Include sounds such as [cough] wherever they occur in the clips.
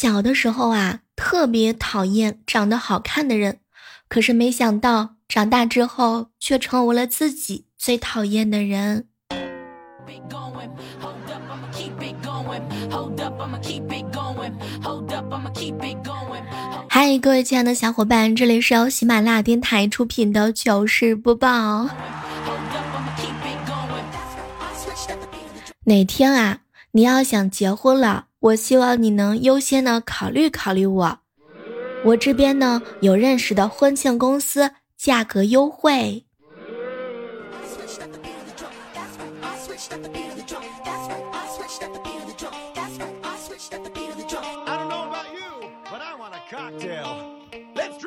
小的时候啊，特别讨厌长得好看的人，可是没想到长大之后却成为了自己最讨厌的人。嗨，各位亲爱的小伙伴，这里是由喜马拉雅电台出品的糗事播报。哪天啊，你要想结婚了，我希望你能优先的考虑考虑我。我这边呢有认识的婚庆公司，价格优惠。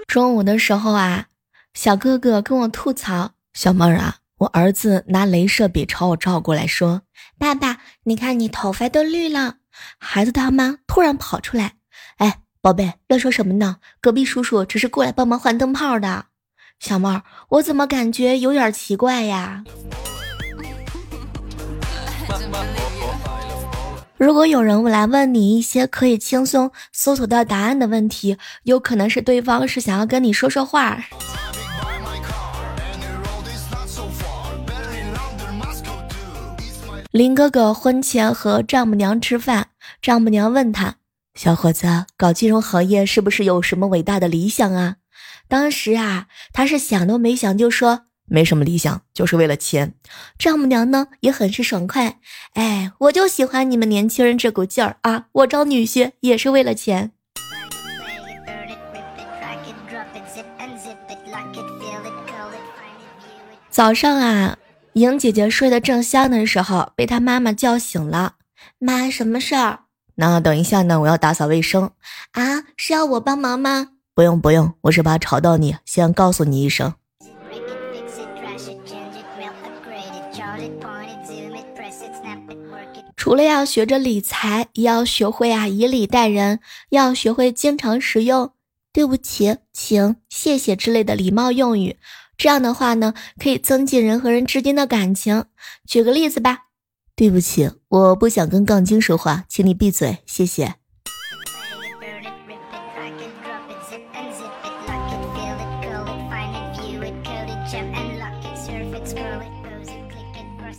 中午的时候啊，小哥哥跟我吐槽：“小妹儿啊，我儿子拿镭射笔朝我照过来，说：‘爸爸，你看你头发都绿了。’孩子他妈突然跑出来：‘哎，宝贝，乱说什么呢？隔壁叔叔只是过来帮忙换灯泡的。’小妹儿，我怎么感觉有点奇怪呀？” [laughs] 如果有人来问你一些可以轻松搜索到答案的问题，有可能是对方是想要跟你说说话。林哥哥婚前和丈母娘吃饭，丈母娘问他：“小伙子，搞金融行业是不是有什么伟大的理想啊？”当时啊，他是想都没想就说。没什么理想，就是为了钱。丈母娘呢也很是爽快，哎，我就喜欢你们年轻人这股劲儿啊！我招女婿也是为了钱。早上啊，莹姐姐睡得正香的时候，被她妈妈叫醒了。妈，什么事儿？那等一下呢，我要打扫卫生啊，是要我帮忙吗？不用不用，我是怕吵到你，先告诉你一声。除了要学着理财，也要学会啊以礼待人，要学会经常使用“对不起”“请”“谢谢”之类的礼貌用语。这样的话呢，可以增进人和人之间的感情。举个例子吧，“对不起，我不想跟杠精说话，请你闭嘴，谢谢。”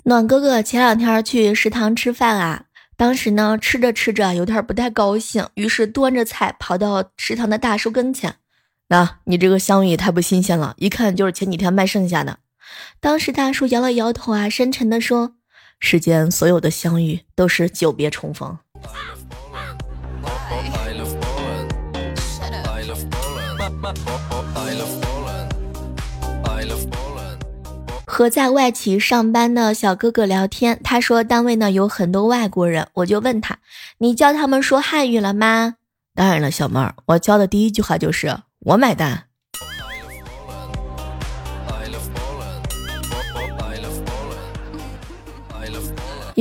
暖哥哥前两天去食堂吃饭啊，当时呢吃着吃着有点不太高兴，于是端着菜跑到食堂的大叔跟前。那你这个香芋也太不新鲜了，一看就是前几天卖剩下的。当时大叔摇了摇头啊，深沉的说：“世间所有的相遇都是久别重逢。”和在外企上班的小哥哥聊天，他说单位呢有很多外国人，我就问他，你教他们说汉语了吗？当然了，小妹儿，我教的第一句话就是我买单。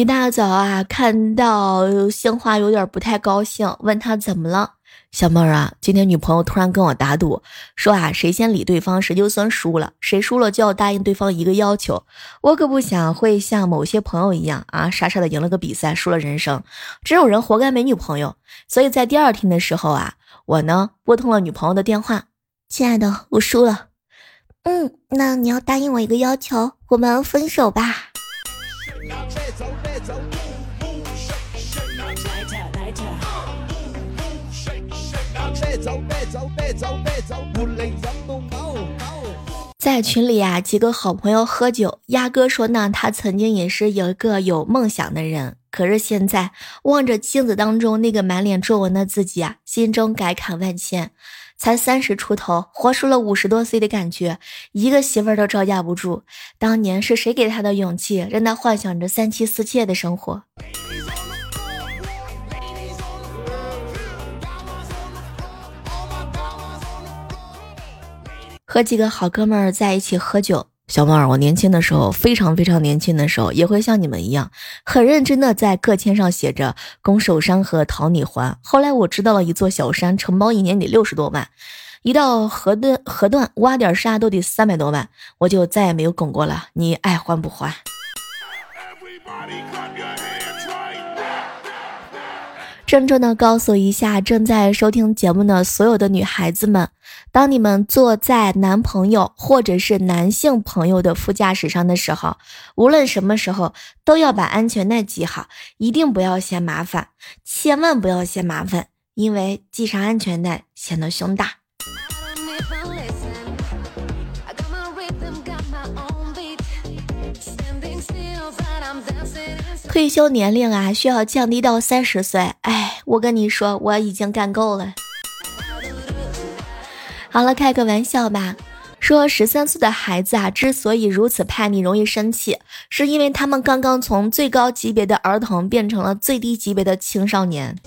一大早啊，看到杏花有点不太高兴，问他怎么了。小妹儿啊，今天女朋友突然跟我打赌，说啊，谁先理对方，谁就算输了，谁输了就要答应对方一个要求。我可不想会像某些朋友一样啊，傻傻的赢了个比赛，输了人生。这种人活该没女朋友。所以在第二天的时候啊，我呢拨通了女朋友的电话，亲爱的，我输了。嗯，那你要答应我一个要求，我们分手吧。在群里啊，几个好朋友喝酒，鸭哥说呢，他曾经也是有一个有梦想的人，可是现在望着镜子当中那个满脸皱纹的自己啊，心中感慨万千。才三十出头，活出了五十多岁的感觉，一个媳妇儿都招架不住。当年是谁给他的勇气，让他幻想着三妻四妾的生活？和几个好哥们儿在一起喝酒，小猫儿，我年轻的时候，非常非常年轻的时候，也会像你们一样，很认真的在课签上写着拱手山河讨你还。后来我知道了一座小山，承包一年得六十多万，一到河段河段挖点沙都得三百多万，我就再也没有拱过了。你爱还不还？郑重的告诉一下正在收听节目的所有的女孩子们，当你们坐在男朋友或者是男性朋友的副驾驶上的时候，无论什么时候都要把安全带系好，一定不要嫌麻烦，千万不要嫌麻烦，因为系上安全带显得胸大。退休年龄啊，需要降低到三十岁。哎，我跟你说，我已经干够了。好了，开个玩笑吧。说十三岁的孩子啊，之所以如此叛逆、容易生气，是因为他们刚刚从最高级别的儿童变成了最低级别的青少年。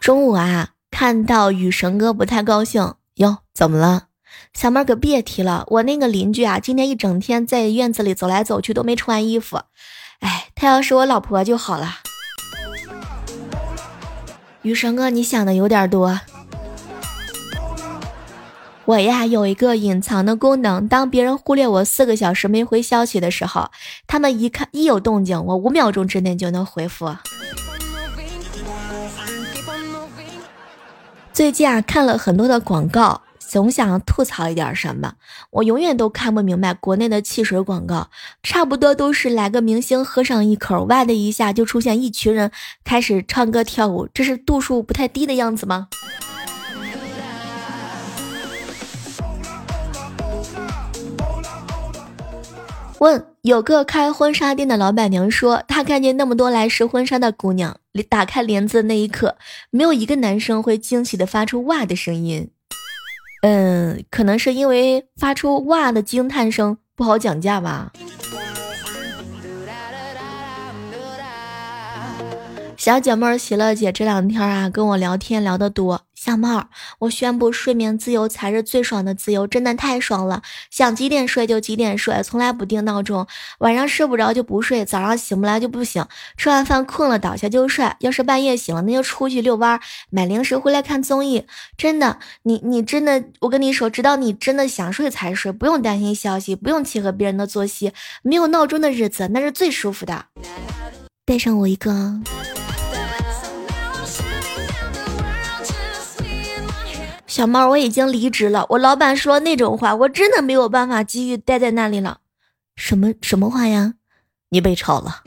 中午啊，看到雨神哥不太高兴哟，怎么了？小妹儿可别提了，我那个邻居啊，今天一整天在院子里走来走去都没穿衣服。哎，他要是我老婆就好了。雨神哥，你想的有点多。我呀有一个隐藏的功能，当别人忽略我四个小时没回消息的时候，他们一看一有动静，我五秒钟之内就能回复。最近啊看了很多的广告。总想吐槽一点什么，我永远都看不明白国内的汽水广告，差不多都是来个明星喝上一口，哇的一下就出现一群人开始唱歌跳舞，这是度数不太低的样子吗？问有个开婚纱店的老板娘说，她看见那么多来试婚纱的姑娘，打开帘子的那一刻，没有一个男生会惊喜的发出哇的声音。嗯，可能是因为发出哇的惊叹声不好讲价吧。小姐妹儿喜乐姐这两天啊跟我聊天聊得多，小妹儿，我宣布睡眠自由才是最爽的自由，真的太爽了，想几点睡就几点睡，从来不定闹钟，晚上睡不着就不睡，早上醒不来就不醒，吃完饭困了倒下就睡，要是半夜醒了那就出去遛弯儿，买零食回来看综艺，真的，你你真的，我跟你说，直到你真的想睡才睡，不用担心消息，不用契合别人的作息，没有闹钟的日子那是最舒服的，带上我一个。小猫，我已经离职了。我老板说那种话，我真的没有办法继续待在那里了。什么什么话呀？你被炒了。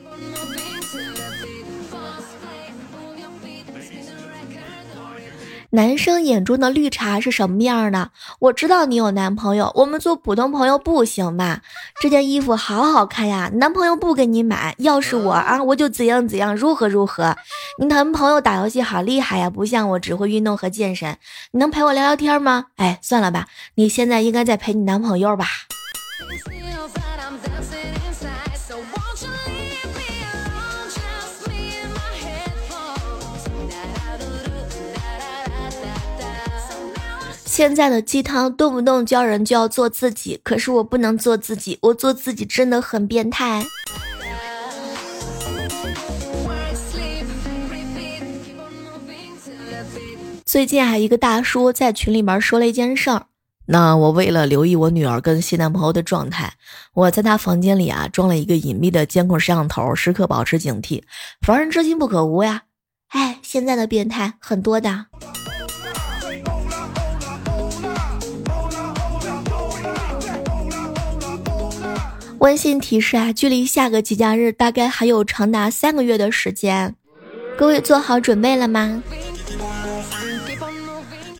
男生眼中的绿茶是什么样的？我知道你有男朋友，我们做普通朋友不行吗？这件衣服好好看呀，男朋友不给你买，要是我啊，我就怎样怎样，如何如何。你男朋友打游戏好厉害呀，不像我只会运动和健身。你能陪我聊聊天吗？哎，算了吧，你现在应该在陪你男朋友吧。现在的鸡汤动不动教人就要做自己，可是我不能做自己，我做自己真的很变态。最近啊，一个大叔在群里面说了一件事儿。那我为了留意我女儿跟新男朋友的状态，我在她房间里啊装了一个隐秘的监控摄像头，时刻保持警惕，防人之心不可无呀。哎，现在的变态很多的。温馨提示啊，距离下个节假日大概还有长达三个月的时间，各位做好准备了吗？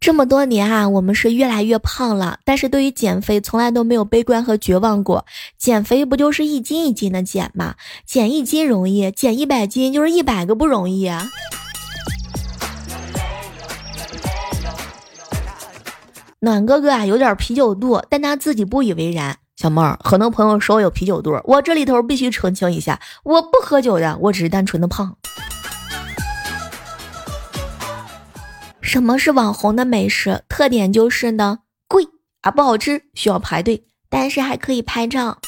这么多年啊，我们是越来越胖了，但是对于减肥从来都没有悲观和绝望过。减肥不就是一斤一斤的减吗？减一斤容易，减一百斤就是一百个不容易。暖哥哥啊，有点啤酒肚，但他自己不以为然。小妹儿，很多朋友说我有啤酒肚，我这里头必须澄清一下，我不喝酒的，我只是单纯的胖。什么是网红的美食？特点就是呢，贵啊，不好吃，需要排队，但是还可以拍照。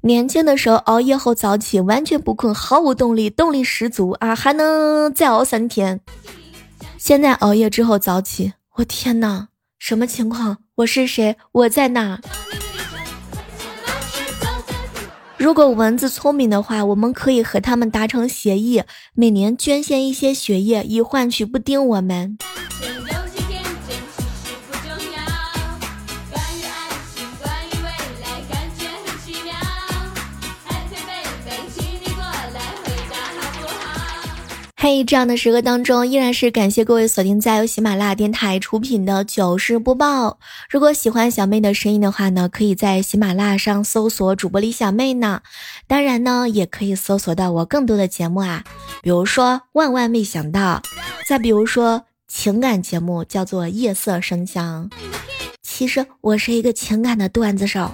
年轻的时候熬夜后早起，完全不困，毫无动力，动力十足啊，还能再熬三天。现在熬夜之后早起，我天哪，什么情况？我是谁？我在哪？如果蚊子聪明的话，我们可以和他们达成协议，每年捐献一些血液，以换取不叮我们。嘿，这样的时刻当中，依然是感谢各位锁定在由喜马拉雅电台出品的糗事播报。如果喜欢小妹的声音的话呢，可以在喜马拉雅上搜索主播李小妹呢。当然呢，也可以搜索到我更多的节目啊，比如说万万没想到，再比如说情感节目叫做夜色生香。其实我是一个情感的段子手。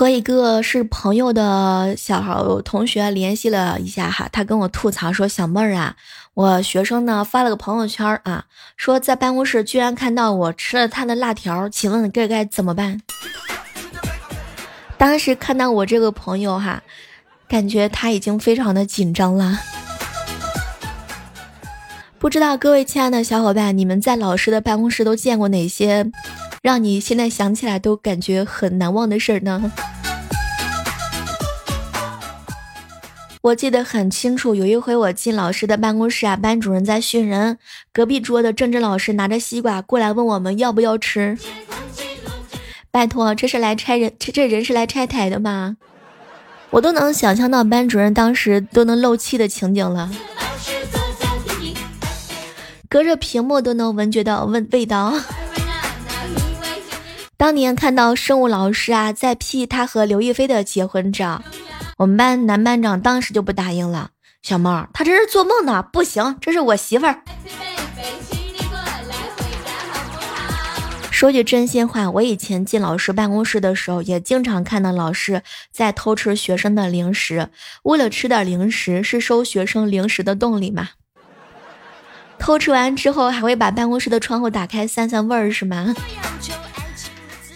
和一个是朋友的小孩同学联系了一下哈，他跟我吐槽说：“小妹儿啊，我学生呢发了个朋友圈啊，说在办公室居然看到我吃了他的辣条，请问这该怎么办？”当时看到我这个朋友哈，感觉他已经非常的紧张了。不知道各位亲爱的小伙伴，你们在老师的办公室都见过哪些？让你现在想起来都感觉很难忘的事儿呢。我记得很清楚，有一回我进老师的办公室啊，班主任在训人，隔壁桌的政治老师拿着西瓜过来问我们要不要吃。拜托，这是来拆人，这这人是来拆台的吗？我都能想象到班主任当时都能漏气的情景了，隔着屏幕都能闻觉到味味道。当年看到生物老师啊在 P 他和刘亦菲的结婚照，我们班男班长当时就不答应了。小猫，他这是做梦呢，不行，这是我媳妇儿。说句真心话，我以前进老师办公室的时候，也经常看到老师在偷吃学生的零食。为了吃点零食，是收学生零食的动力吗？偷吃完之后，还会把办公室的窗户打开散散味儿，是吗？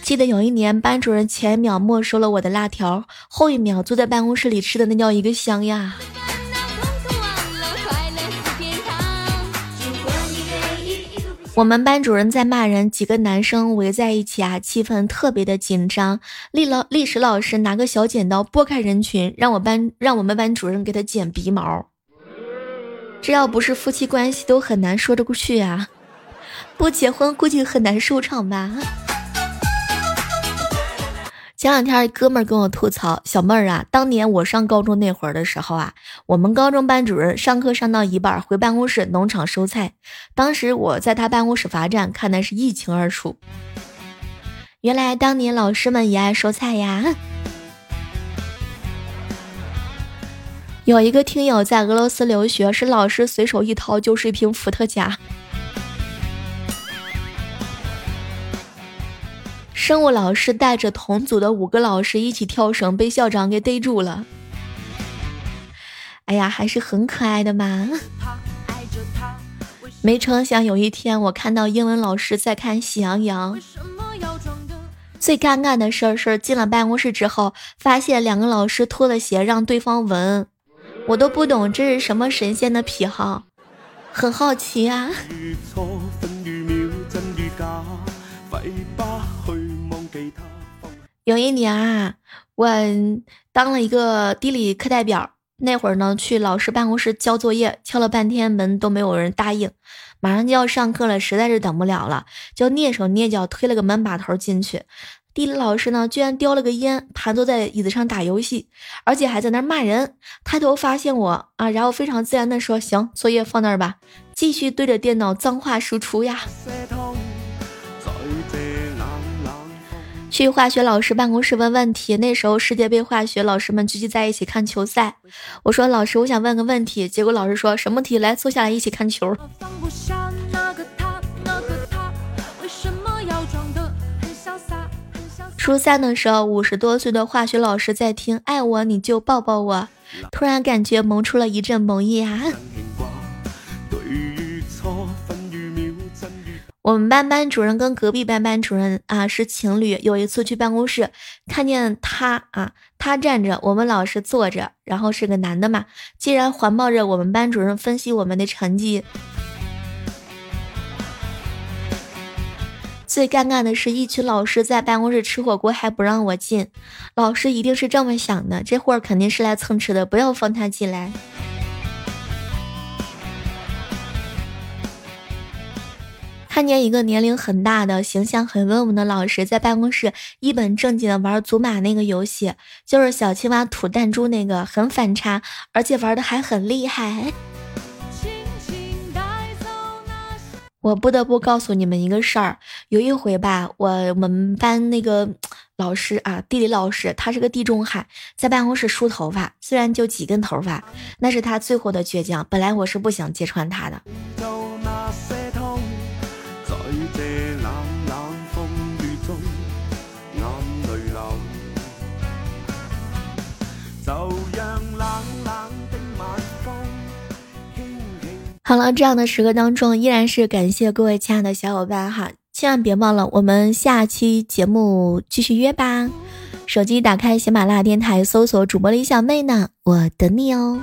记得有一年，班主任前一秒没收了我的辣条，后一秒坐在办公室里吃的那叫一个香呀！我们班主任在骂人，几个男生围在一起啊，气氛特别的紧张。历老历史老师拿个小剪刀拨开人群，让我班让我们班主任给他剪鼻毛。这要不是夫妻关系，都很难说得过去啊！不结婚估计很难收场吧。前两天哥们儿跟我吐槽，小妹儿啊，当年我上高中那会儿的时候啊，我们高中班主任上课上到一半回办公室农场收菜，当时我在他办公室罚站，看的是一清二楚。原来当年老师们也爱收菜呀。有一个听友在俄罗斯留学，是老师随手一掏就是一瓶伏特加。生物老师带着同组的五个老师一起跳绳，被校长给逮住了。哎呀，还是很可爱的嘛！没成想有一天，我看到英文老师在看《喜羊羊》。最尴尬的事儿是，进了办公室之后，发现两个老师脱了鞋让对方闻，我都不懂这是什么神仙的癖好，很好奇啊。有一年啊，我当了一个地理课代表。那会儿呢，去老师办公室交作业，敲了半天门都没有人答应。马上就要上课了，实在是等不了了，就蹑手蹑脚推了个门把头进去。地理老师呢，居然叼了个烟，盘坐在椅子上打游戏，而且还在那骂人。抬头发现我啊，然后非常自然的说：“行，作业放那儿吧，继续对着电脑脏话输出呀。”去化学老师办公室问问题。那时候世界杯化学老师们聚集在一起看球赛。我说老师，我想问个问题。结果老师说什么题？来坐下来一起看球。初三的时候，五十多岁的化学老师在听，爱我你就抱抱我。突然感觉萌出了一阵萌意啊。我们班班主任跟隔壁班班主任啊是情侣。有一次去办公室，看见他啊，他站着，我们老师坐着，然后是个男的嘛，竟然环抱着我们班主任分析我们的成绩。最尴尬的是一群老师在办公室吃火锅还不让我进，老师一定是这么想的，这货肯定是来蹭吃的，不要放他进来。看见一个年龄很大的、形象很温文的老师在办公室一本正经的玩祖玛那个游戏，就是小青蛙吐弹珠那个，很反差，而且玩的还很厉害。我不得不告诉你们一个事儿，有一回吧，我们班那个老师啊，地理老师，他是个地中海，在办公室梳头发，虽然就几根头发，那是他最后的倔强。本来我是不想揭穿他的。好了，这样的时刻当中，依然是感谢各位亲爱的小伙伴哈，千万别忘了，我们下期节目继续约吧。手机打开喜马拉雅电台，搜索主播李小妹呢，我等你哦。